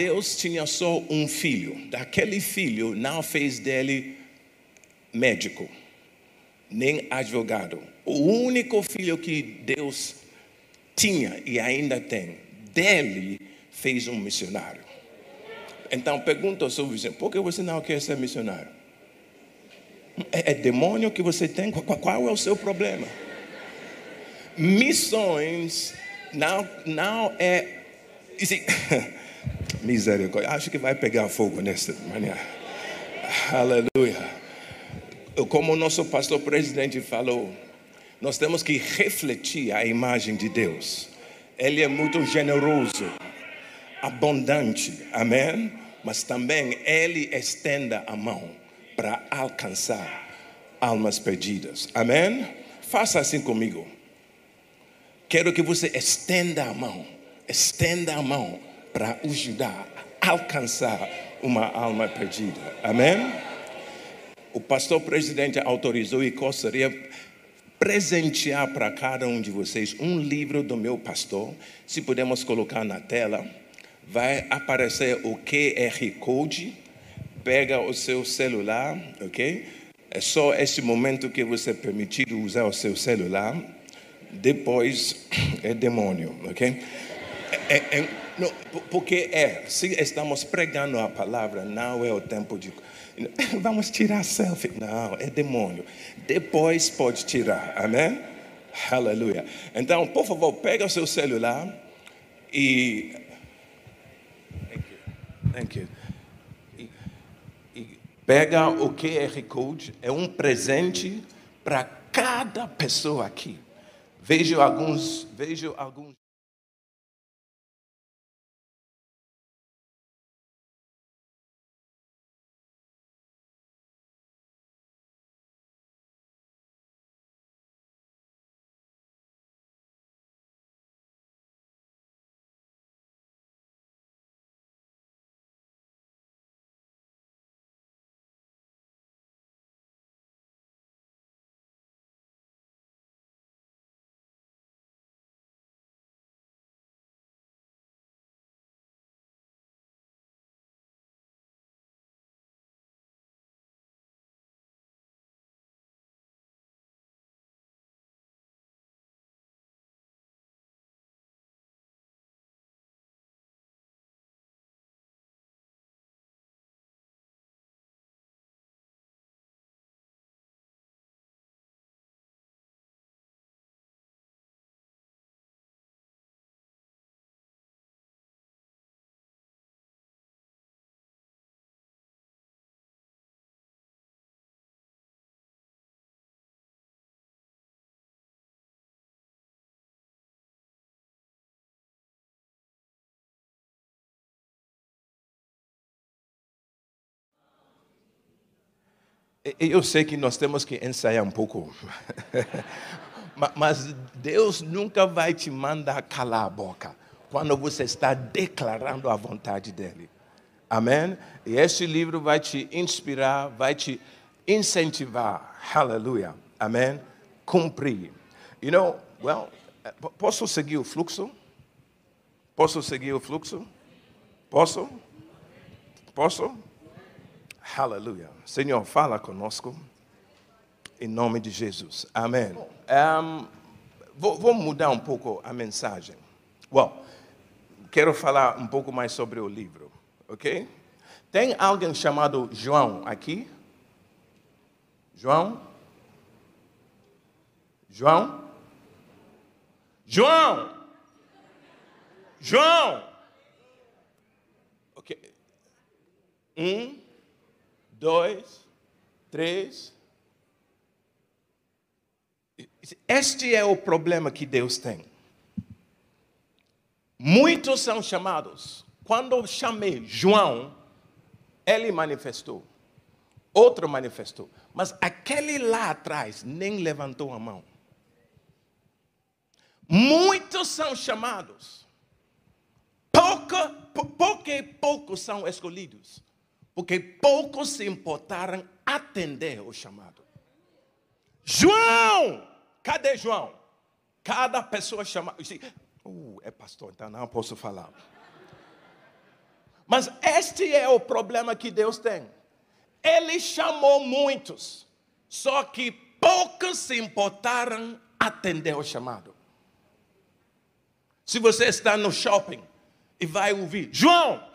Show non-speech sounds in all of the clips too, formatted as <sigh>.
Deus tinha só um filho. Daquele filho não fez dele médico, nem advogado. O único filho que Deus tinha e ainda tem, dele fez um missionário. Então pergunta ao seu vizinho, por que você não quer ser missionário? É, é demônio que você tem? Qual, qual é o seu problema? Missões não, não é. <laughs> Misericórdia, acho que vai pegar fogo nesta manhã. Aleluia. Como o nosso pastor presidente falou, nós temos que refletir a imagem de Deus. Ele é muito generoso, abundante, amém? Mas também ele estenda a mão para alcançar almas perdidas, amém? Faça assim comigo. Quero que você estenda a mão, estenda a mão para ajudar a alcançar uma alma perdida, amém? O pastor presidente autorizou e gostaria presentear para cada um de vocês um livro do meu pastor. Se pudermos colocar na tela, vai aparecer o QR Code. Pega o seu celular, ok? É só esse momento que você é permitido usar o seu celular. Depois <clears throat> é demônio, ok? É, é, é não, porque é, se estamos pregando a palavra, não é o tempo de <laughs> Vamos tirar selfie. Não, é demônio. Depois pode tirar. Amém? Aleluia. Então, por favor, pega o seu celular e. Thank you. Thank you. E, e pega o QR Code. É um presente para cada pessoa aqui. Vejo alguns. Vejo alguns. Eu sei que nós temos que ensaiar um pouco. <laughs> Mas Deus nunca vai te mandar calar a boca quando você está declarando a vontade dEle. Amém? E este livro vai te inspirar, vai te incentivar. Aleluia. Amém? Cumprir. You know, well, posso seguir o fluxo? Posso seguir o fluxo? Posso? Posso? Aleluia. Senhor, fala conosco. Em nome de Jesus. Amém. Um, vou, vou, mudar um pouco a mensagem. Well, quero falar um pouco mais sobre o livro. Ok? Tem alguém chamado João aqui? João? João? João! João! Ok. Um dois, três. Este é o problema que Deus tem. Muitos são chamados. Quando eu chamei João, ele manifestou. Outro manifestou. Mas aquele lá atrás nem levantou a mão. Muitos são chamados. Pouco, pouco e poucos são escolhidos porque poucos se importaram atender o chamado. João! Cadê João? Cada pessoa chama. Uh, é pastor, então não posso falar. Mas este é o problema que Deus tem. Ele chamou muitos, só que poucos se importaram atender o chamado. Se você está no shopping e vai ouvir, João,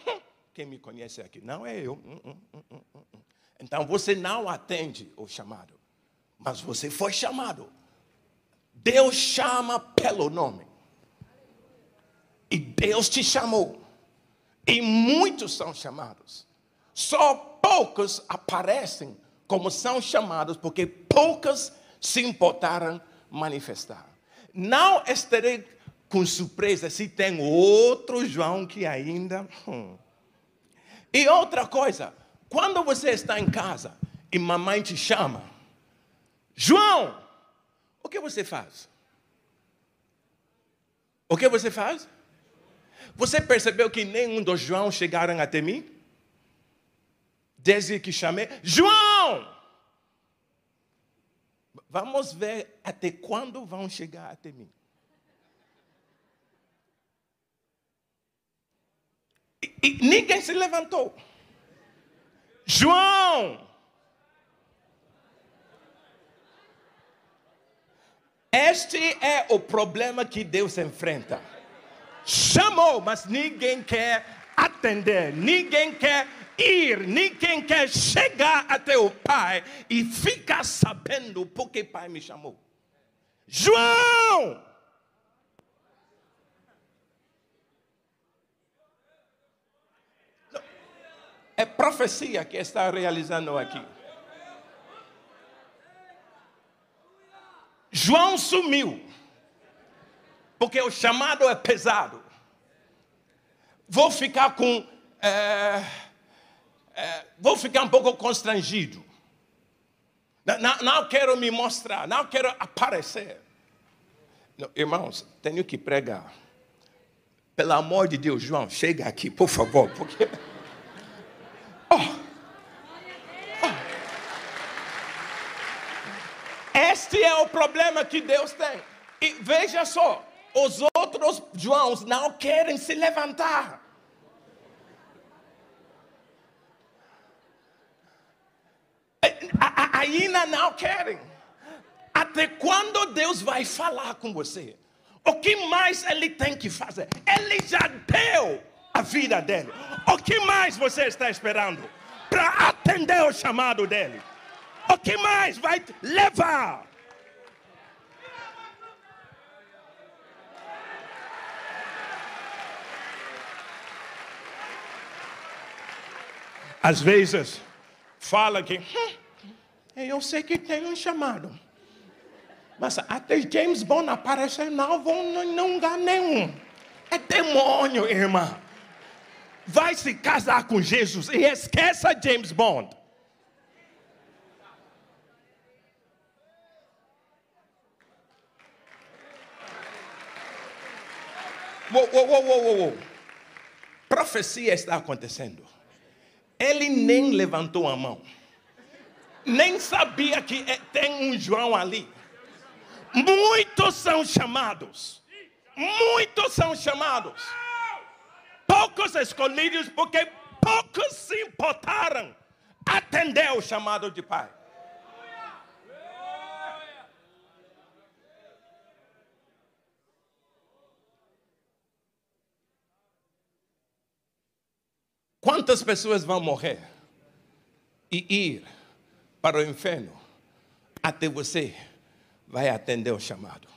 quem me conhece aqui? Não é eu. Hum, hum, hum, então você não atende o chamado, mas você foi chamado. Deus chama pelo nome. E Deus te chamou. E muitos são chamados. Só poucos aparecem como são chamados, porque poucos se importaram manifestar. Não estarei com surpresa se tem outro João que ainda. Hum. E outra coisa, quando você está em casa e mamãe te chama, João, o que você faz? O que você faz? Você percebeu que nenhum dos João chegaram até mim? Desde que chamei, João! Vamos ver até quando vão chegar até mim. E, ninguém se levantou. João! Este é o problema que Deus enfrenta. Chamou, mas ninguém quer atender, ninguém quer ir, ninguém quer chegar até o Pai e ficar sabendo porque o Pai me chamou. João! É profecia que está realizando aqui. João sumiu, porque o chamado é pesado. Vou ficar com. É, é, vou ficar um pouco constrangido. Não, não, quero me mostrar, não quero aparecer. Não, irmãos, tenho que pregar. Pelo amor de Deus, João, chega aqui, por favor, porque. Oh. Oh. Este é o problema que Deus tem. E veja só, os outros Joãos não querem se levantar. Ainda não querem. Até quando Deus vai falar com você? O que mais ele tem que fazer? Ele já deu a vida dele. O que mais você está esperando para atender o chamado dele? O que mais vai levar? Às vezes, fala que eu sei que tem um chamado. Mas até James Bond aparecer, não vão não lugar nenhum. É demônio, irmã vai se casar com Jesus e esqueça James Bond. Profecia está acontecendo. Ele nem levantou a mão. Nem sabia que é, tem um João ali. Muitos são chamados. Muitos são chamados poucos escolhidos porque poucos se importaram atender o chamado de Pai. Quantas pessoas vão morrer e ir para o inferno até você vai atender o chamado?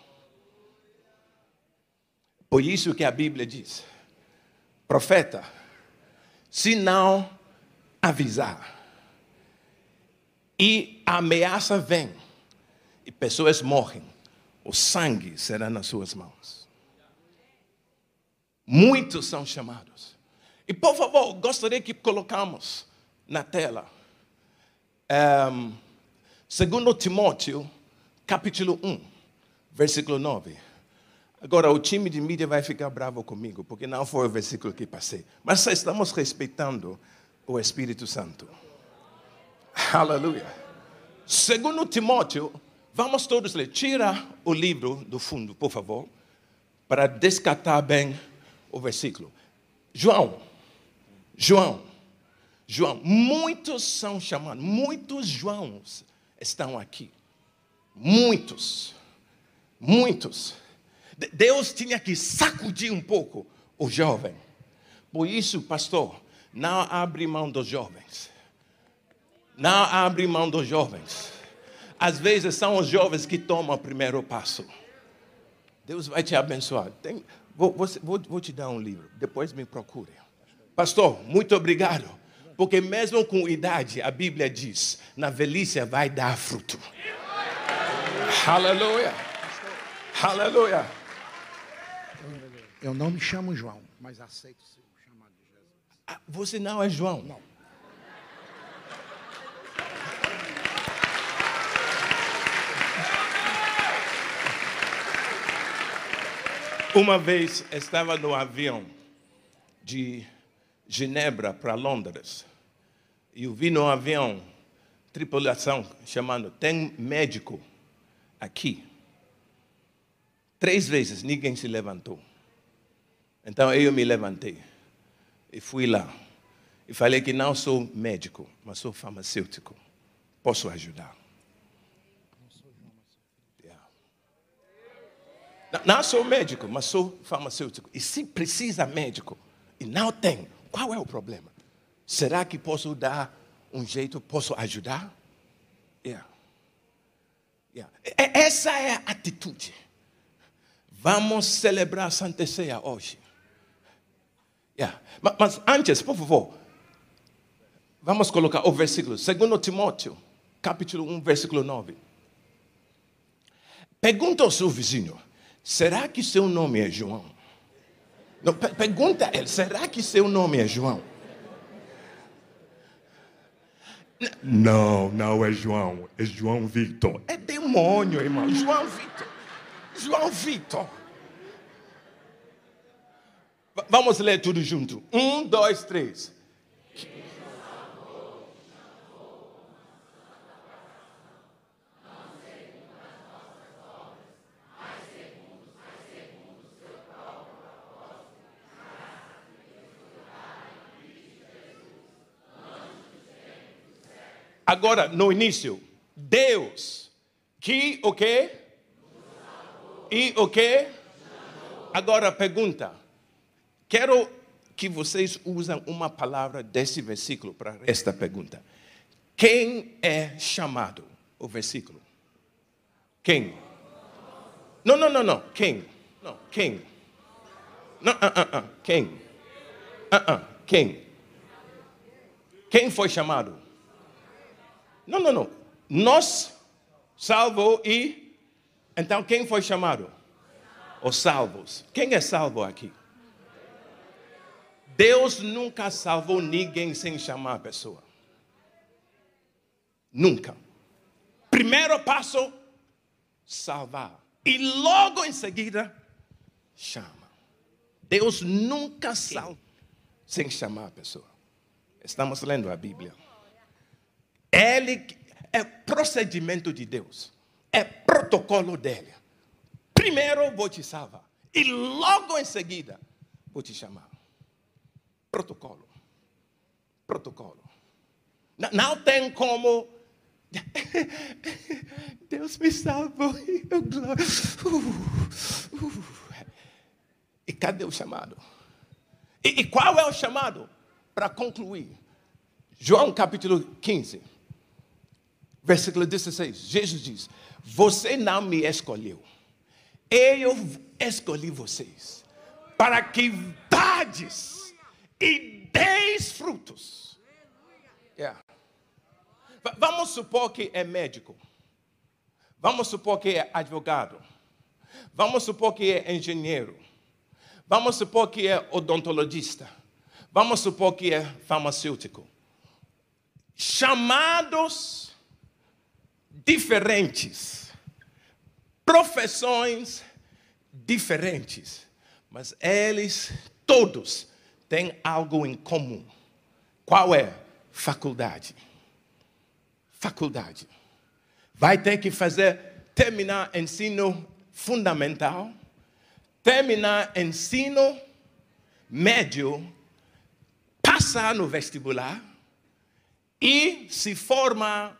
Por isso que a Bíblia diz: profeta, se não avisar, e a ameaça vem, e pessoas morrem, o sangue será nas suas mãos. Muitos são chamados. E por favor, gostaria que colocamos na tela. Um, segundo Timóteo, capítulo 1, versículo 9. Agora, o time de mídia vai ficar bravo comigo, porque não foi o versículo que passei. Mas estamos respeitando o Espírito Santo. Aleluia. Segundo Timóteo, vamos todos ler. Tira o livro do fundo, por favor, para descartar bem o versículo. João, João. João. Muitos são chamados, muitos Joãos estão aqui. Muitos. Muitos. Deus tinha que sacudir um pouco o jovem. Por isso, pastor, não abre mão dos jovens. Não abre mão dos jovens. Às vezes são os jovens que tomam o primeiro passo. Deus vai te abençoar. Tem, vou, vou, vou te dar um livro, depois me procure. Pastor, muito obrigado. Porque mesmo com idade, a Bíblia diz, na velhice vai dar fruto. Aleluia. Aleluia. Eu não me chamo João, mas aceito ser chamado de Jesus. Ah, você não é João? Não. Uma vez estava no avião de Genebra para Londres. E eu vi no avião tripulação chamando: tem médico aqui. Três vezes ninguém se levantou. Então eu me levantei e fui lá. E falei que não sou médico, mas sou farmacêutico. Posso ajudar. Não sou médico, mas sou farmacêutico. E se precisa médico e não tem, qual é o problema? Será que posso dar um jeito, posso ajudar? Yeah. Yeah. Essa é a atitude. Vamos celebrar Santa Ceia hoje. Yeah. Mas, antes, por favor, vamos colocar o versículo. 2 Timóteo, capítulo 1, versículo 9. Pergunta ao seu vizinho: será que seu nome é João? Não, pergunta a ele: será que seu nome é João? Não, não é João, é João Victor. É demônio, irmão. João Victor. João Victor. Vamos ler tudo junto. Um, dois, três. Agora, no início, Deus, que o quê? E o quê? Agora pergunta. Quero que vocês usem uma palavra desse versículo para esta pergunta. Quem é chamado? O versículo. Quem? Não, não, não, não. Quem? Não, quem? Não, uh, uh, uh. Quem? Uh, uh. Quem? Quem foi chamado? Não, não, não. Nós, salvo e. Então quem foi chamado? Os salvos. Quem é salvo aqui? Deus nunca salvou ninguém sem chamar a pessoa. Nunca. Primeiro passo, salvar. E logo em seguida, chama. Deus nunca salva sem chamar a pessoa. Estamos lendo a Bíblia. Ele é procedimento de Deus, é protocolo dele. Primeiro vou te salvar e logo em seguida vou te chamar. Protocolo. Protocolo. Não, não tem como. <laughs> Deus me salvou. <laughs> Uh, uh. E cadê o chamado? E, e qual é o chamado? Para concluir, João capítulo 15 versículo 16, Jesus diz: Você não me escolheu, eu escolhi vocês, para que dades e deis frutos. Yeah. Vamos supor que é médico, vamos supor que é advogado, vamos supor que é engenheiro, vamos supor que é odontologista, vamos supor que é farmacêutico. Chamados diferentes, profissões diferentes, mas eles todos têm algo em comum. Qual é? Faculdade. Faculdade. Vai ter que fazer, terminar ensino fundamental, terminar ensino médio, passa no vestibular e se forma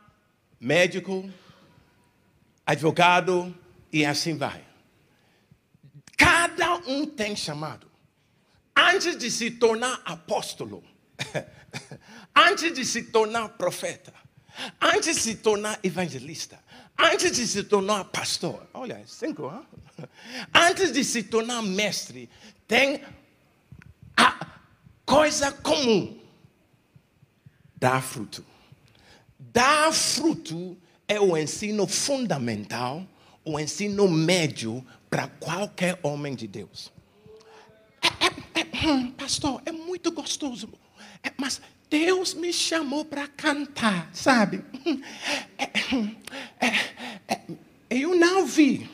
médico, advogado e assim vai. Cada um tem chamado. Antes de se tornar apóstolo, <laughs> antes de se tornar profeta, antes de se tornar evangelista, antes de se tornar pastor, olha, cinco, hein? <laughs> antes de se tornar mestre, tem a coisa comum: dar fruto. Dar fruto é o ensino fundamental, o ensino médio para qualquer homem de Deus. É, hum, pastor, é muito gostoso, é, mas Deus me chamou para cantar, sabe? É, é, é, eu não vi,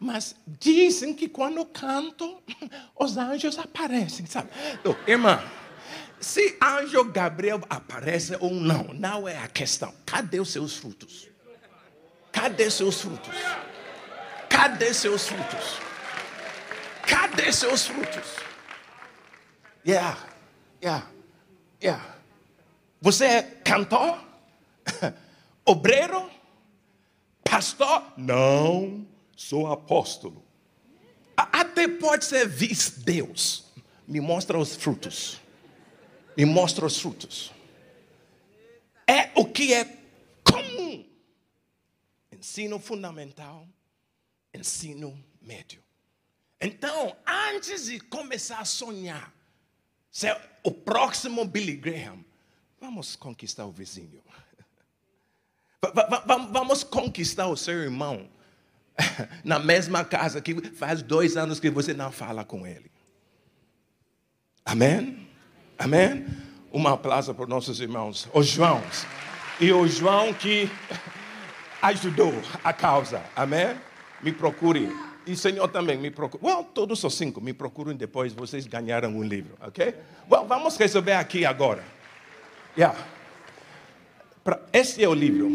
mas dizem que quando canto, os anjos aparecem, sabe? Então, irmã, se anjo Gabriel aparece ou não, não é a questão. Cadê os seus frutos? Cadê seus frutos? Cadê seus frutos? Cadê seus frutos? Yeah, yeah, yeah. Você é cantor? <laughs> Obreiro? Pastor? Não, sou apóstolo. Até pode ser vice-deus. Me mostra os frutos. Me mostra os frutos. É o que é comum. Ensino fundamental, ensino médio. Então, antes de começar a sonhar, ser o próximo Billy Graham, Vamos conquistar o vizinho. Vamos conquistar o seu irmão <laughs> na mesma casa que faz dois anos que você não fala com ele. Amém? Amém? Uma aplauso para nossos irmãos, os Joãos. E o João que <laughs> ajudou a causa. Amém? Me procure. E o Senhor também me procure. Well, todos os cinco me procurem depois, vocês ganharam um livro, ok? Well, vamos resolver aqui agora. Yeah. Este é o livro.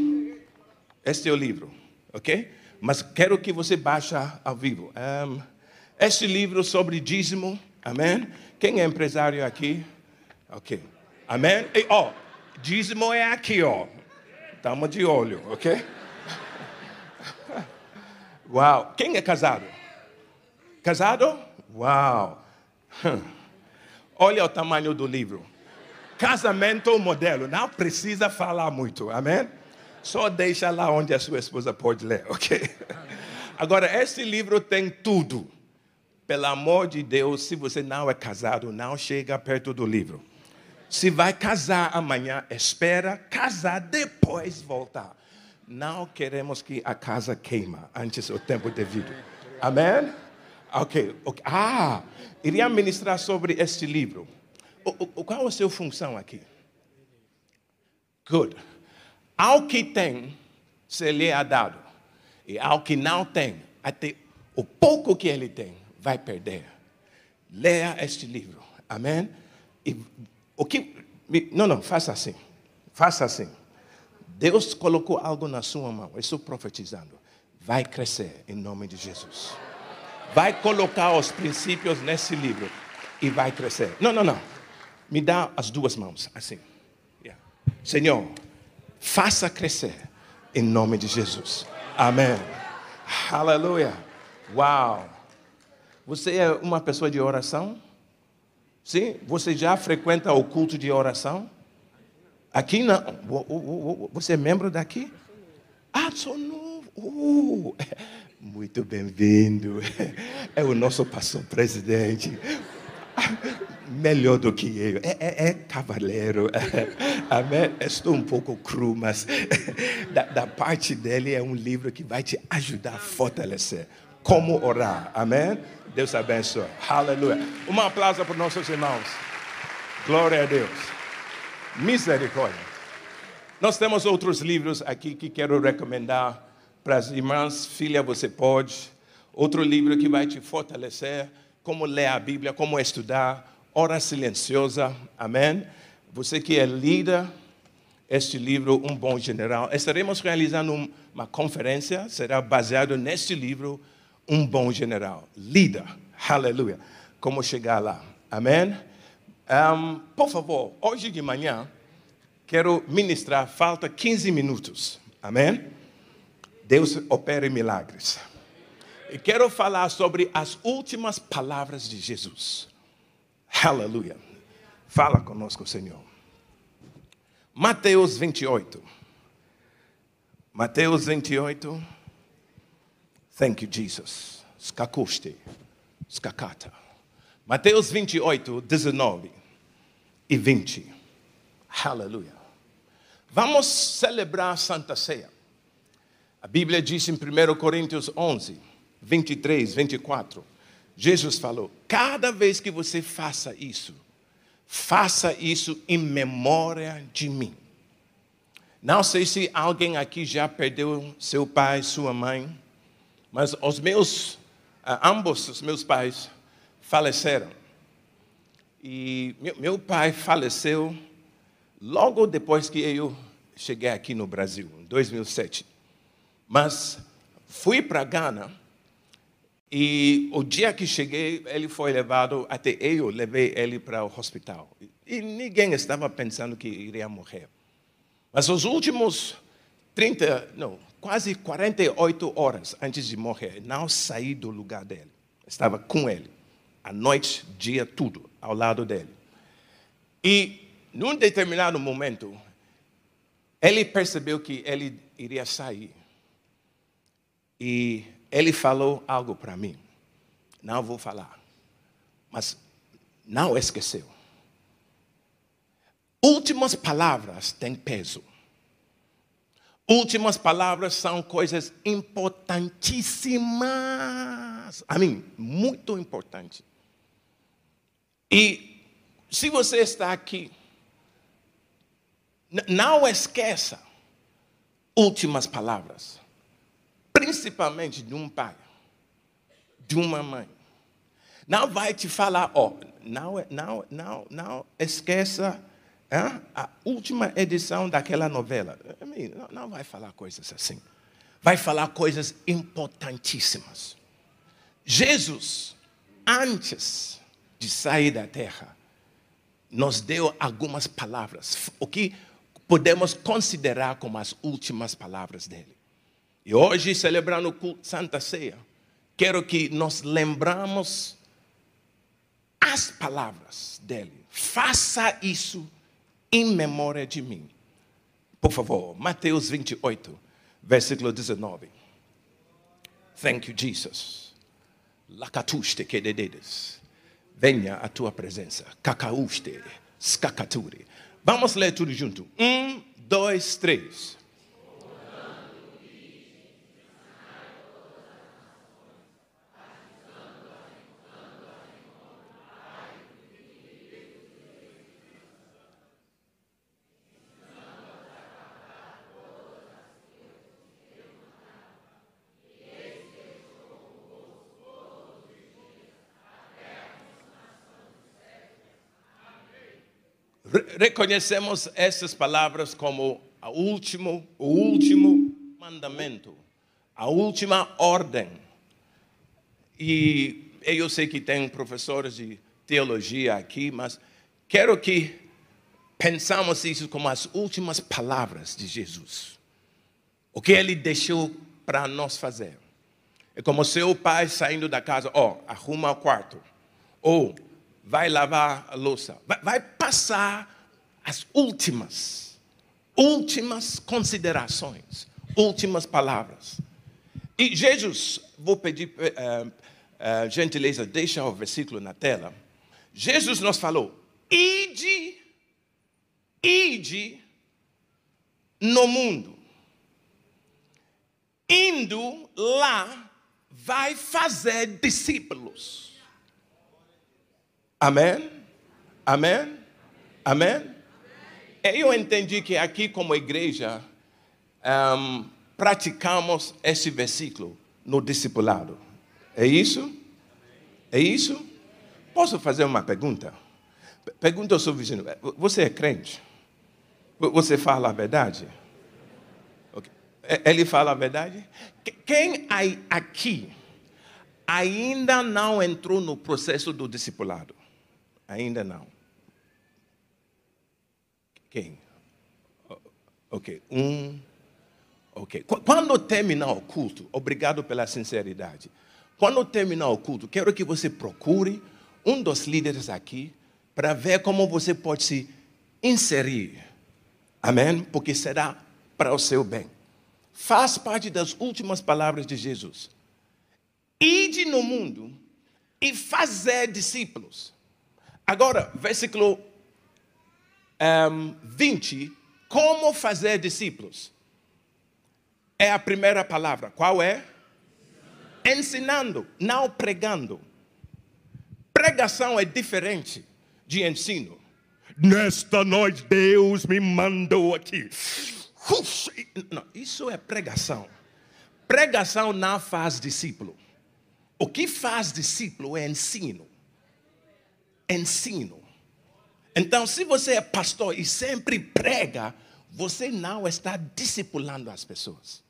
Este é o livro, ok? Mas quero que você baixe ao vivo. Um, este livro sobre dízimo, amém? Quem é empresário aqui? Ok. Amém? E, ó, dízimo é aqui, ó. Estamos de olho, ok? Uau. Quem é casado? Casado? Uau. Olha o tamanho do livro. Casamento modelo, não precisa falar muito, amém? Só deixa lá onde a sua esposa pode ler, ok? Agora, esse livro tem tudo. Pelo amor de Deus, se você não é casado, não chega perto do livro. Se vai casar amanhã, espera casar, depois voltar. Não queremos que a casa queima antes do tempo devido. Amém? Ok. Ah, iria ministrar sobre este livro qual é a sua função aqui? Good. Ao que tem, se lhe é dado. E ao que não tem, até o pouco que ele tem, vai perder. Leia este livro. Amém? E o que. Não, não, faça assim. Faça assim. Deus colocou algo na sua mão. Eu estou profetizando. Vai crescer em nome de Jesus. Vai colocar os princípios nesse livro e vai crescer. Não, não, não. Me dá as duas mãos, assim. Yeah. Senhor, faça crescer em nome de Jesus. Amém. Aleluia. Uau. Você é uma pessoa de oração? Sim? Você já frequenta o culto de oração? Aqui não. Você é membro daqui? Ah, sou novo. Uh, <laughs> muito bem-vindo. <laughs> É o nosso pastor presidente <laughs> melhor do que eu. É, é, é cavaleiro. Amém? Estou um pouco cru, mas da, da, parte dele é um livro que vai te ajudar a fortalecer. Como orar. Amém? Deus abençoe. Aleluia. Um aplauso para nossos irmãos. Glória a Deus. Misericórdia. Nós temos outros livros aqui que quero recomendar para as irmãs. Filha, você pode. Outro livro que vai te fortalecer. Como ler a Bíblia, como estudar Hora Silenciosa, amém? Você que é líder, este livro, Um Bom General, estaremos realizando uma conferência, será baseado neste livro, Um Bom General. Líder, aleluia. Como chegar lá, amém? Um, por favor, hoje de manhã, quero ministrar, falta 15 minutos. Amém? Deus opera milagres. E quero falar sobre as últimas palavras de Jesus. Aleluia. Fala conosco, Senhor. Mateus 28. Mateus 28. Thank you, Jesus. Skakuste. Skakata. Mateus 28, 19 e 20. Aleluia. Vamos celebrar a Santa Ceia. A Bíblia diz em 1 Coríntios 11, 23, 24. Jesus falou: cada vez que você faça isso, faça isso em memória de mim. Não sei se alguém aqui já perdeu seu pai, sua mãe, mas os meus, ah, ambos os meus pais faleceram. E meu, meu pai faleceu logo depois que eu cheguei aqui no Brasil, em 2007. Mas fui para Gana e o dia que cheguei, ele foi levado, até eu levei ele para o hospital. E ninguém estava pensando que iria morrer. Mas os últimos 30, não, quase 48 horas antes de morrer, não saí do lugar dele. Estava com ele, a noite, dia, tudo ao lado dele. E, num determinado momento, ele percebeu que ele iria sair. E ele falou algo para mim. Não vou falar. Mas não esqueceu. Últimas palavras têm peso. Últimas palavras são coisas importantíssimas. A mim, muito importante. E se você está aqui, não esqueça últimas palavras, principalmente de um pai, de uma mãe. Não vai te falar, ó, oh, não, não, não, não esqueça hein, a última edição daquela novela. Não, vai falar coisas assim. Vai falar coisas importantíssimas. Jesus, antes de sair da terra, nos deu algumas palavras, o que podemos considerar como as últimas palavras dele. E hoje, celebrando Santa Ceia, quero que nos lembramos as palavras dele. Faça isso em memória de mim. Por favor, Mateus 28, versículo 19. Thank you, Jesus. Lacatuste que dedes venha a tua presença. Cacauste, skakaturi. Vamos ler tudo junto. Um, dois, três. Reconhecemos essas palavras como a último, o último mandamento, a última ordem. E eu sei que tem professores de teologia aqui, mas quero que pensamos isso como as últimas palavras de Jesus. O que ele deixou para nós fazer. É como seu pai saindo da casa, ó, oh, arruma o quarto. Ou vai lavar a louça, vai, vai passar as últimas, últimas considerações, últimas palavras. E Jesus, vou pedir uh, uh, gentileza, deixa o versículo na tela. Jesus nos falou: ide, ide no mundo. Indo lá, vai fazer discípulos. Amém? Amém? Amém? Eu entendi que aqui, como igreja, um, praticamos esse versículo no discipulado. É isso? É isso? Posso fazer uma pergunta? Pergunta ao seu vizinho: Você é crente? Você fala a verdade? Ele fala a verdade? Quem aqui ainda não entrou no processo do discipulado? Ainda não. Quem? Ok, um. Ok. Quando terminar o culto, obrigado pela sinceridade. Quando terminar o culto, quero que você procure um dos líderes aqui para ver como você pode se inserir. Amém? Porque será para o seu bem. Faz parte das últimas palavras de Jesus. Ide no mundo e fazer discípulos. Agora, versículo um, ehm, 20. Como fazer discípulos? É a primeira palavra. Qual é? Ensinando, não pregando. Pregação é diferente de ensino. Nesta noite Deus me mandou aqui. Não, isso é pregação. Pregação não faz discípulo. O que faz discípulo é ensino. Ensino. Então, se você é pastor e sempre prega, você não está discipulando as pessoas.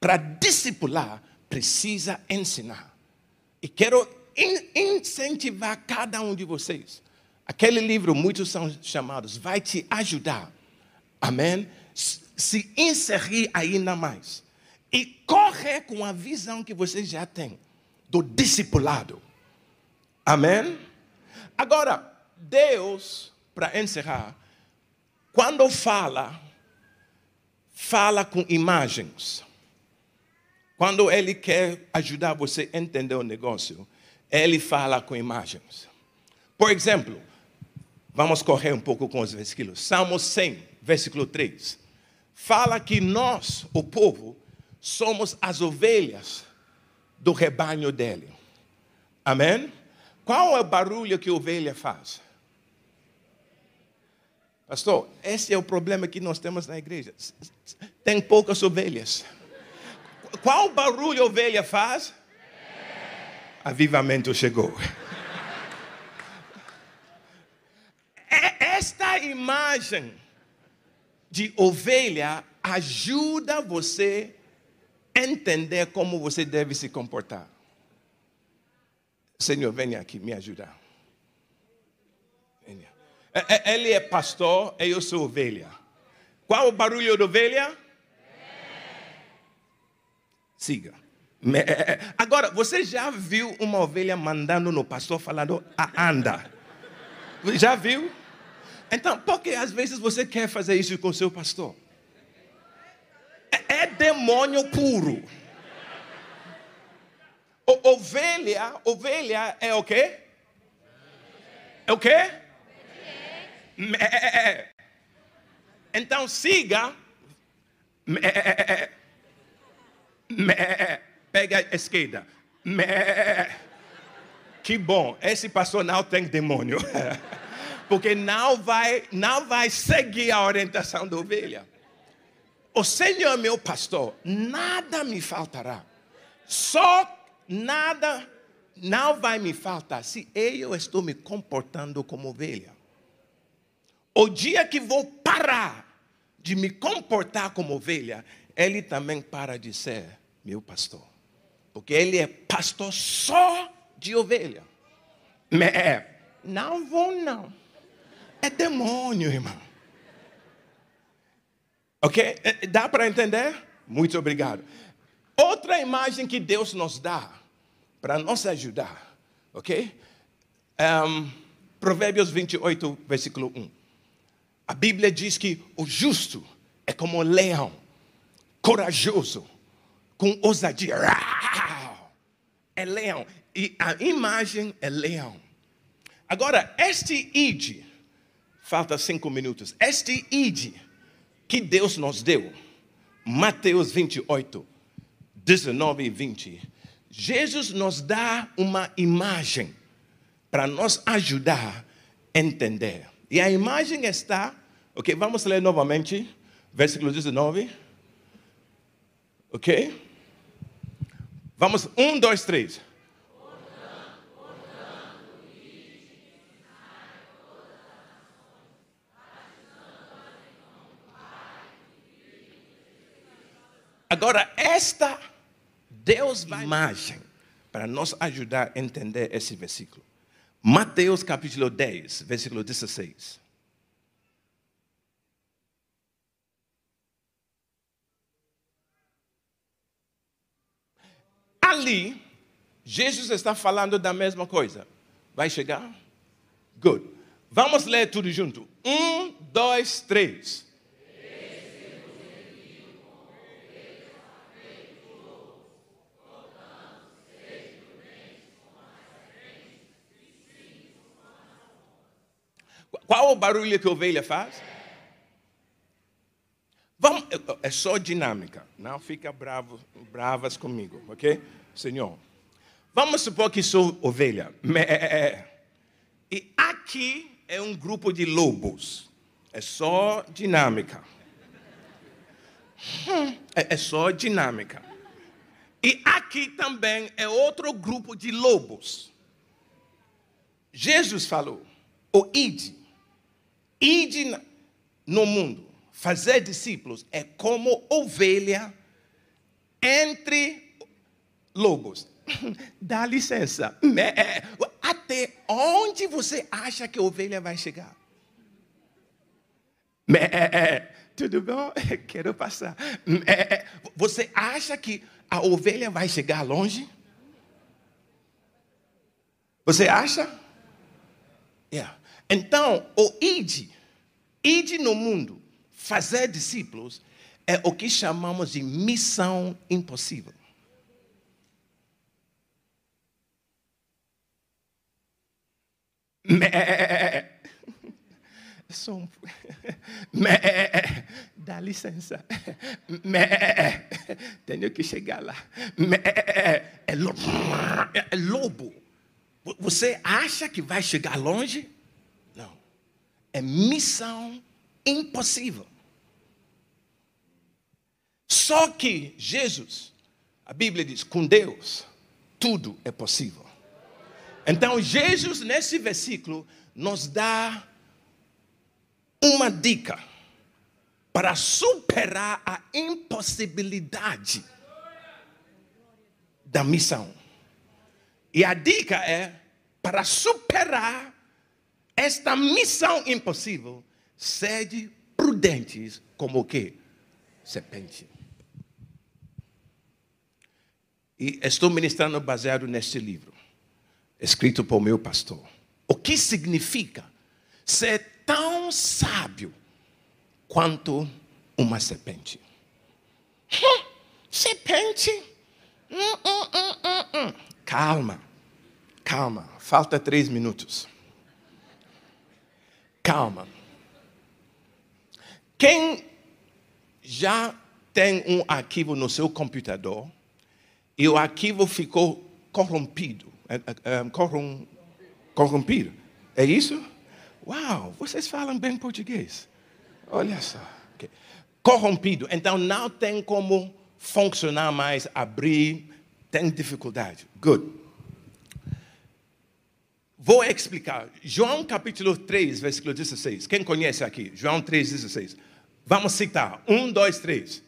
Para discipular, precisa ensinar. E quero incentivar cada um de vocês. Aquele livro, muitos são chamados, vai te ajudar. Amém? Se inserir ainda mais. E correr com a visão que você já tem do discipulado. Amém? Agora, Deus, para encerrar, quando fala, fala com imagens. Quando ele quer ajudar você a entender o negócio, ele fala com imagens. Por exemplo, vamos correr um pouco com os versículos. Salmo 100, versículo 3. Fala que nós, o povo, somos as ovelhas do rebanho dele. Amém? Qual é o barulho que a ovelha faz? Pastor, esse é o problema que nós temos na igreja. Tem poucas ovelhas. Qual barulho a ovelha faz? Avivamento chegou. É, esta imagem de ovelha ajuda você a entender como você deve se comportar. Senhor, venha aqui me ajudar. É, é, ele é pastor e eu sou ovelha. Qual o barulho da ovelha? Siga. Agora, você já viu uma ovelha mandando no pastor falando, anda? Já viu? Então, por que às vezes você quer fazer isso com seu pastor? É, é demônio puro. O, ovelha, ovelha é o quê? É o quê? Então siga. Pega a esquerda. Que bom, esse pastor não tem demônio. <laughs> Porque não vai, não vai seguir a orientação da ovelha. O Senhor é meu pastor, nada me faltará. Só nada não vai me faltar se eu estou me comportando como ovelha. O dia que vou parar de me comportar como ovelha, ele também para de ser meu pastor. Porque ele é pastor só de ovelha. É, não vou não. É demônio, irmão. Ok? É, dá para entender? Muito obrigado. Outra imagem que Deus nos dá para nos ajudar, ok? Um, Provérbios 28, versículo 1. A Bíblia diz que o justo é como um leão, corajoso, com ousadia. É leão. E a imagem é leão. Agora, este id, falta cinco minutos, este id que Deus nos deu, Mateus 28, 19 e 20, Jesus nos dá uma imagem para nos ajudar a entender. E a imagem está, ok? Vamos ler novamente, versículo 19. Ok? Vamos, um, dois, três. Agora, esta Deus vai imagem para nos ajudar a entender esse versículo. Mateus capítulo 10, versículo 16. Ali, Jesus está falando da mesma coisa. Vai chegar? Good. Vamos ler tudo junto. Um, dois, três. Qual o barulho que a ovelha faz? Vamos, é só dinâmica, não fica bravo, bravas comigo, ok? Senhor, vamos supor que sou ovelha. E aqui é um grupo de lobos. É só dinâmica. É, é só dinâmica. E aqui também é outro grupo de lobos. Jesus falou: o ide no mundo, fazer discípulos é como ovelha entre lobos. <laughs> Dá licença. É, até onde você acha que a ovelha vai chegar? É, é, tudo bom? <laughs> Quero passar. Você acha que a ovelha vai chegar longe? Você acha? Yeah. Então, o ide, ide no mundo, fazer discípulos, é o que chamamos de missão impossível. Mé. Som. Mé. Dá licença. <laughs> Mé. Tenho que chegar lá. É lobo. É lobo. Você acha que vai chegar longe? É missão impossível. Só que Jesus, a Bíblia diz, com Deus, tudo é possível. Então, Jesus, nesse versículo, nos dá uma dica para superar a impossibilidade da missão. E a dica é para superar esta missão impossível, sede prudentes como o? Serpente. E estou ministrando baseado neste livro, escrito por meu pastor. O que significa ser tão sábio quanto uma serpente? Hum, serpente? Hum, hum, calma, calma, falta três minutos. Calma. Quem já tem um arquivo no seu computador e o arquivo ficou corrompido, é, é, é, corrom, corrompido, é isso? Uau, vocês falam bem português. Olha só. Corrompido, então não tem como funcionar mais, abrir, tem dificuldade. Good. Vou explicar. João capítulo 3, versículo 16. Quem conhece aqui? João 3, 16. Vamos citar. Um, dois, três.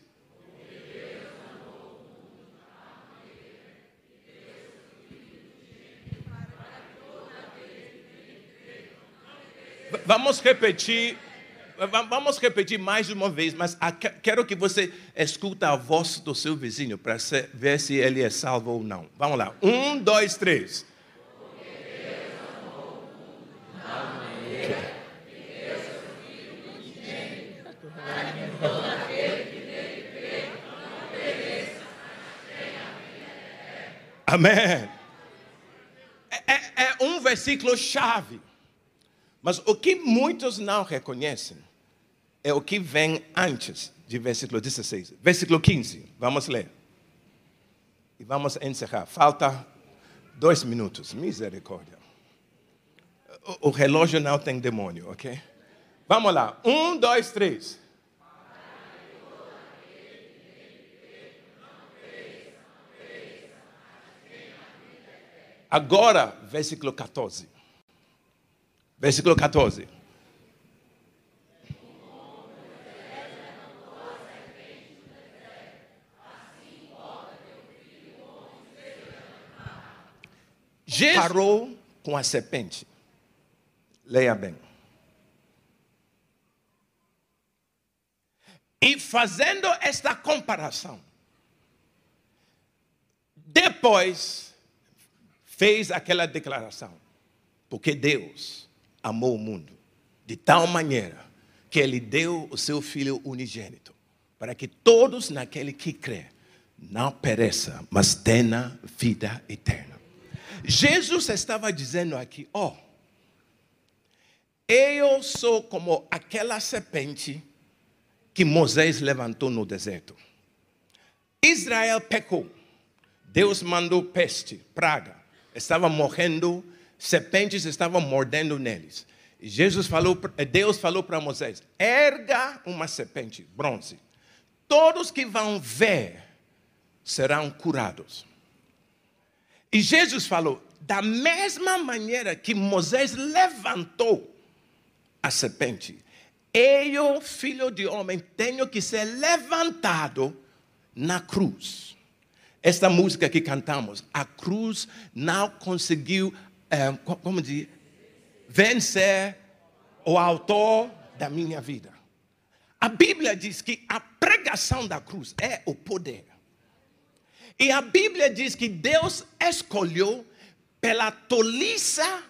Vamos repetir. Vamos repetir mais uma vez, mas quero que você escute a voz do seu vizinho para ver se ele é salvo ou não. Vamos lá. Um, dois, três. Amém. É, é, é um versículo chave. Mas o que muitos não reconhecem é o que vem antes de versículo 16. Versículo 15. Vamos ler. E vamos encerrar. Falta dois minutos. Misericórdia. O, o relógio não tem demônio, ok? Vamos lá. Um, dois, três. Agora, versículo 14. Versículo 14. Jesus parou com a serpente. Leia bem. E fazendo esta comparação, depois fez aquela declaração. Porque Deus amou o mundo de tal maneira que ele deu o seu filho unigênito, para que todos naquele que crê não pereça, mas tenha vida eterna. Jesus estava dizendo aqui, ó, oh, eu sou como aquela serpente que Moisés levantou no deserto. Israel pecou. Deus mandou peste, praga. Estava morrendo, serpentes estavam mordendo neles. Jesus falou, Deus falou para Moisés: erga uma serpente, bronze. Todos que vão ver serão curados. E Jesus falou: da mesma maneira que Moisés levantou a serpente, eu, filho de homem, tenho que ser levantado na cruz. Esta música que cantamos, a cruz não conseguiu, é, como diz, vencer o autor da minha vida. A Bíblia diz que a pregação da cruz é o poder. E a Bíblia diz que Deus escolheu pela toliça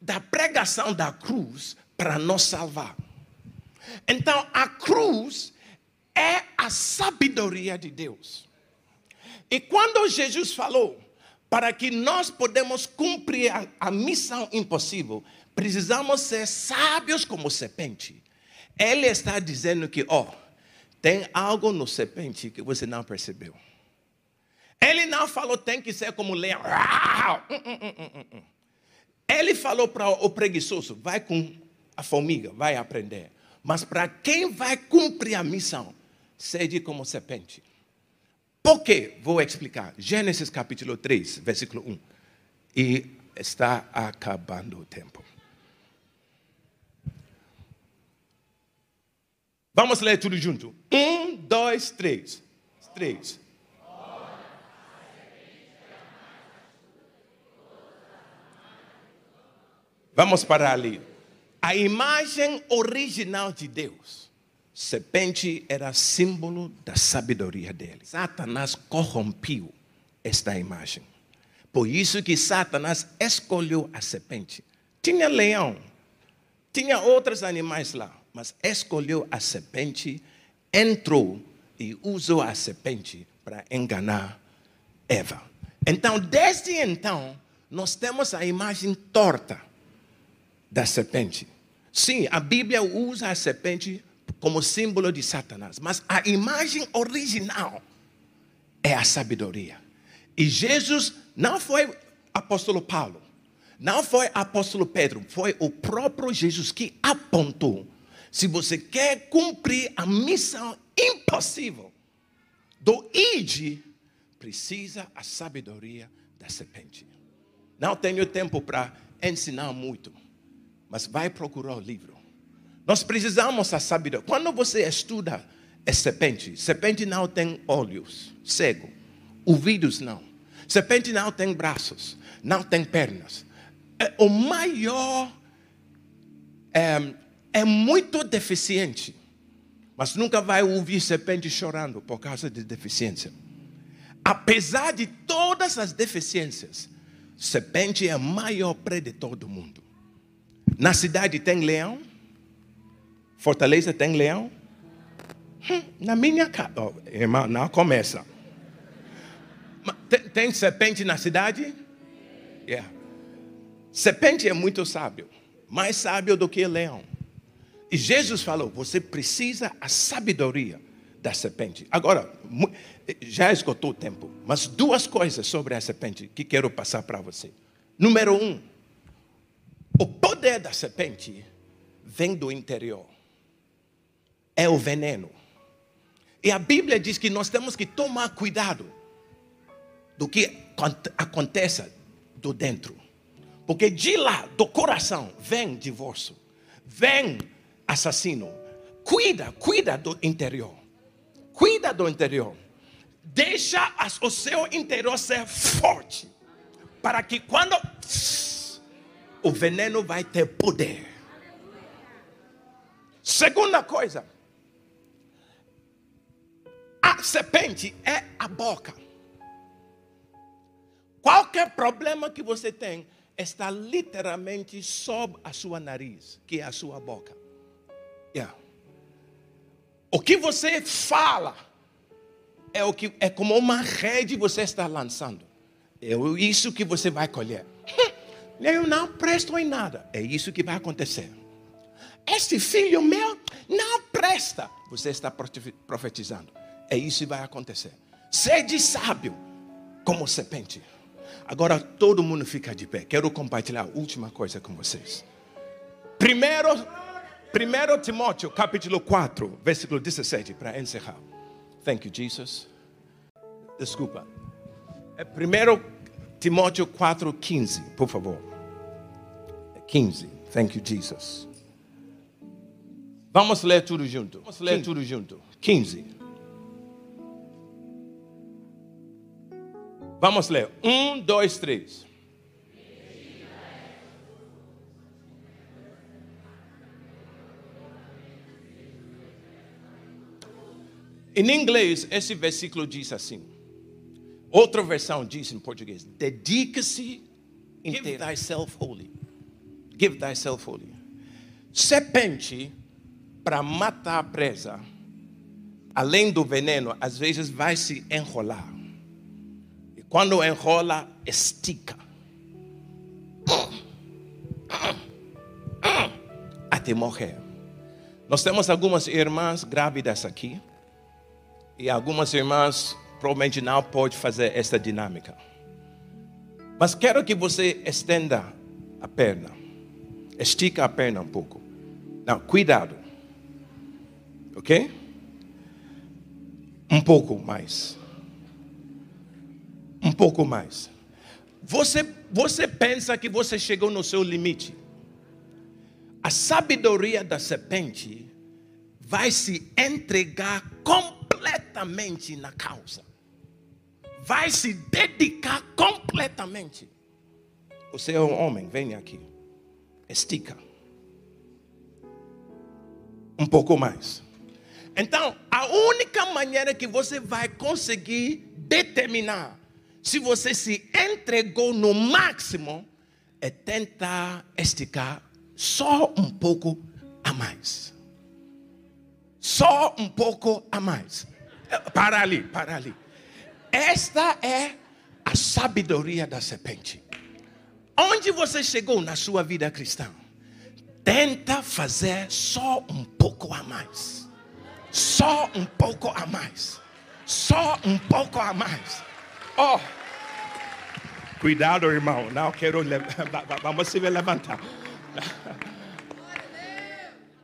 da pregação da cruz para nos salvar. Então, a cruz é a sabedoria de Deus. E quando Jesus falou para que nós podemos cumprir a, a missão impossível, precisamos ser sábios como serpente. Ele está dizendo que, ó, oh, tem algo no serpente que você não percebeu. Ele não falou tem que ser como leão. Hum, hum, hum, Ele falou para o preguiçoso, vai com a formiga, vai aprender. Mas para quem vai cumprir a missão, seja como serpente. Por quê? Vou explicar. Gênesis capítulo 3, versículo 1. E está acabando o tempo. Vamos ler tudo junto. Um, dois, três. Três. Vamos parar ali. A imagem original de Deus, serpente era símbolo da sabedoria dele. Satanás corrompeu esta imagem. Por isso que Satanás escolheu a serpente. Tinha leão, tinha outros animais lá, mas escolheu a serpente, entrou e usou a serpente para enganar Eva. Então, desde então, nós temos a imagem torta da serpente. Sim, a Bíblia usa a serpente como símbolo de Satanás, mas a imagem original é a sabedoria. E Jesus não foi apóstolo Paulo, não foi apóstolo Pedro, foi o próprio Jesus que apontou. Se você quer cumprir a missão impossível do ID, precisa a sabedoria da serpente. Não tenho tempo para ensinar muito mas vai procurar o livro. Nós precisamos a sabedoria. Quando você estuda é serpente, serpente não tem olhos, cego, ouvidos não. Serpente não tem braços, não tem pernas. É, o maior é, é muito deficiente, mas nunca vai ouvir serpente chorando por causa de deficiência. Apesar de todas as deficiências, serpente é o maior predador do mundo. Na cidade tem leão? Fortaleza tem leão? Hum, na minha casa. Oh, irmão, não começa. Tem, tem serpente na cidade? Yeah. Serpente é muito sábio. Mais sábio do que leão. E Jesus falou: você precisa a sabedoria da serpente. Agora, já esgotou o tempo, mas duas coisas sobre a serpente que quero passar para você. Número um, o poder da serpente vem do interior. É o veneno. E a Bíblia diz que nós temos que tomar cuidado do que aconteça do dentro. Porque de lá, do coração, vem divórcio, vem assassino. Cuida, cuida do interior. Cuida do interior. Deixa o seu interior ser forte. Para que quando o veneno vai ter poder. Segunda coisa, serpente é a boca. Qualquer problema que você tem está literalmente sob a sua nariz, que é a sua boca. Yeah. O que você fala é o que é como uma rede você está lançando. É isso que você vai colher. <laughs> Eu não presto em nada. É isso que vai acontecer. Este filho meu não presta. Você está profetizando. É isso que vai acontecer. Sede sábio como serpente. Agora todo mundo fica de pé. Quero compartilhar a última coisa com vocês. Primeiro, primeiro Timóteo, capítulo 4, versículo 17, para encerrar. Thank you, Jesus. Desculpa. É primeiro Timóteo 4, 15, por favor. 15. Thank you, Jesus. Vamos ler tudo junto. Vamos ler 15. tudo junto. 15. Vamos ler. Um, dois, três. Em inglês, esse versículo diz assim. Outra versão diz em português: dedica-se Give thyself holy. Give thyself holy. Serpente, para matar a presa, além do veneno, às vezes vai se enrolar. Quando enrola, estica. Até morrer. Nós temos algumas irmãs grávidas aqui. E algumas irmãs provavelmente não podem fazer esta dinâmica. Mas quero que você estenda a perna. Estica a perna um pouco. Não, cuidado. Ok? Um pouco mais um pouco mais. Você, você pensa que você chegou no seu limite. A sabedoria da serpente vai se entregar completamente na causa. Vai se dedicar completamente. Você é um homem, vem aqui. Estica. Um pouco mais. Então, a única maneira que você vai conseguir determinar se você se entregou no máximo, é tentar esticar só um pouco a mais. Só um pouco a mais. Para ali, para ali. Esta é a sabedoria da serpente. Onde você chegou na sua vida cristã? Tenta fazer só um pouco a mais. Só um pouco a mais. Só um pouco a mais. Oh, cuidado, irmão. Não quero. <laughs> Vamos se levantar.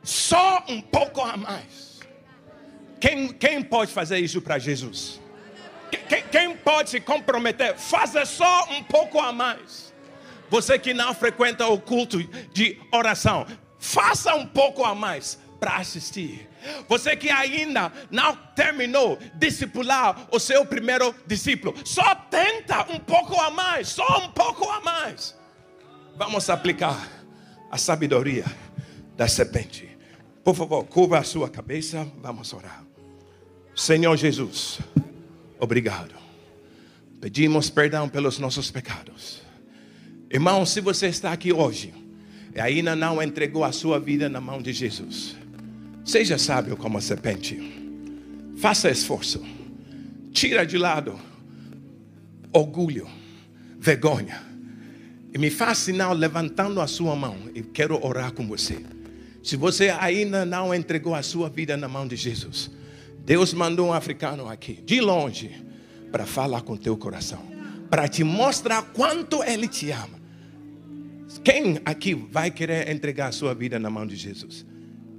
Só um pouco a mais. Quem, quem pode fazer isso para Jesus? Quem, quem pode se comprometer? Faça só um pouco a mais. Você que não frequenta o culto de oração, faça um pouco a mais para assistir. Você que ainda não terminou discipular o seu primeiro discípulo, só tenta um pouco a mais, só um pouco a mais. Vamos aplicar a sabedoria da serpente. Por favor, curva a sua cabeça, vamos orar. Senhor Jesus, obrigado. Pedimos perdão pelos nossos pecados. Irmão, se você está aqui hoje e ainda não entregou a sua vida na mão de Jesus, Seja sábio como a serpente. Faça esforço. Tira de lado orgulho, vergonha. E me faz sinal levantando a sua mão. E quero orar com você. Se você ainda não entregou a sua vida na mão de Jesus, Deus mandou um africano aqui, de longe, para falar com teu coração, para te mostrar quanto Ele te ama. Quem aqui vai querer entregar a sua vida na mão de Jesus?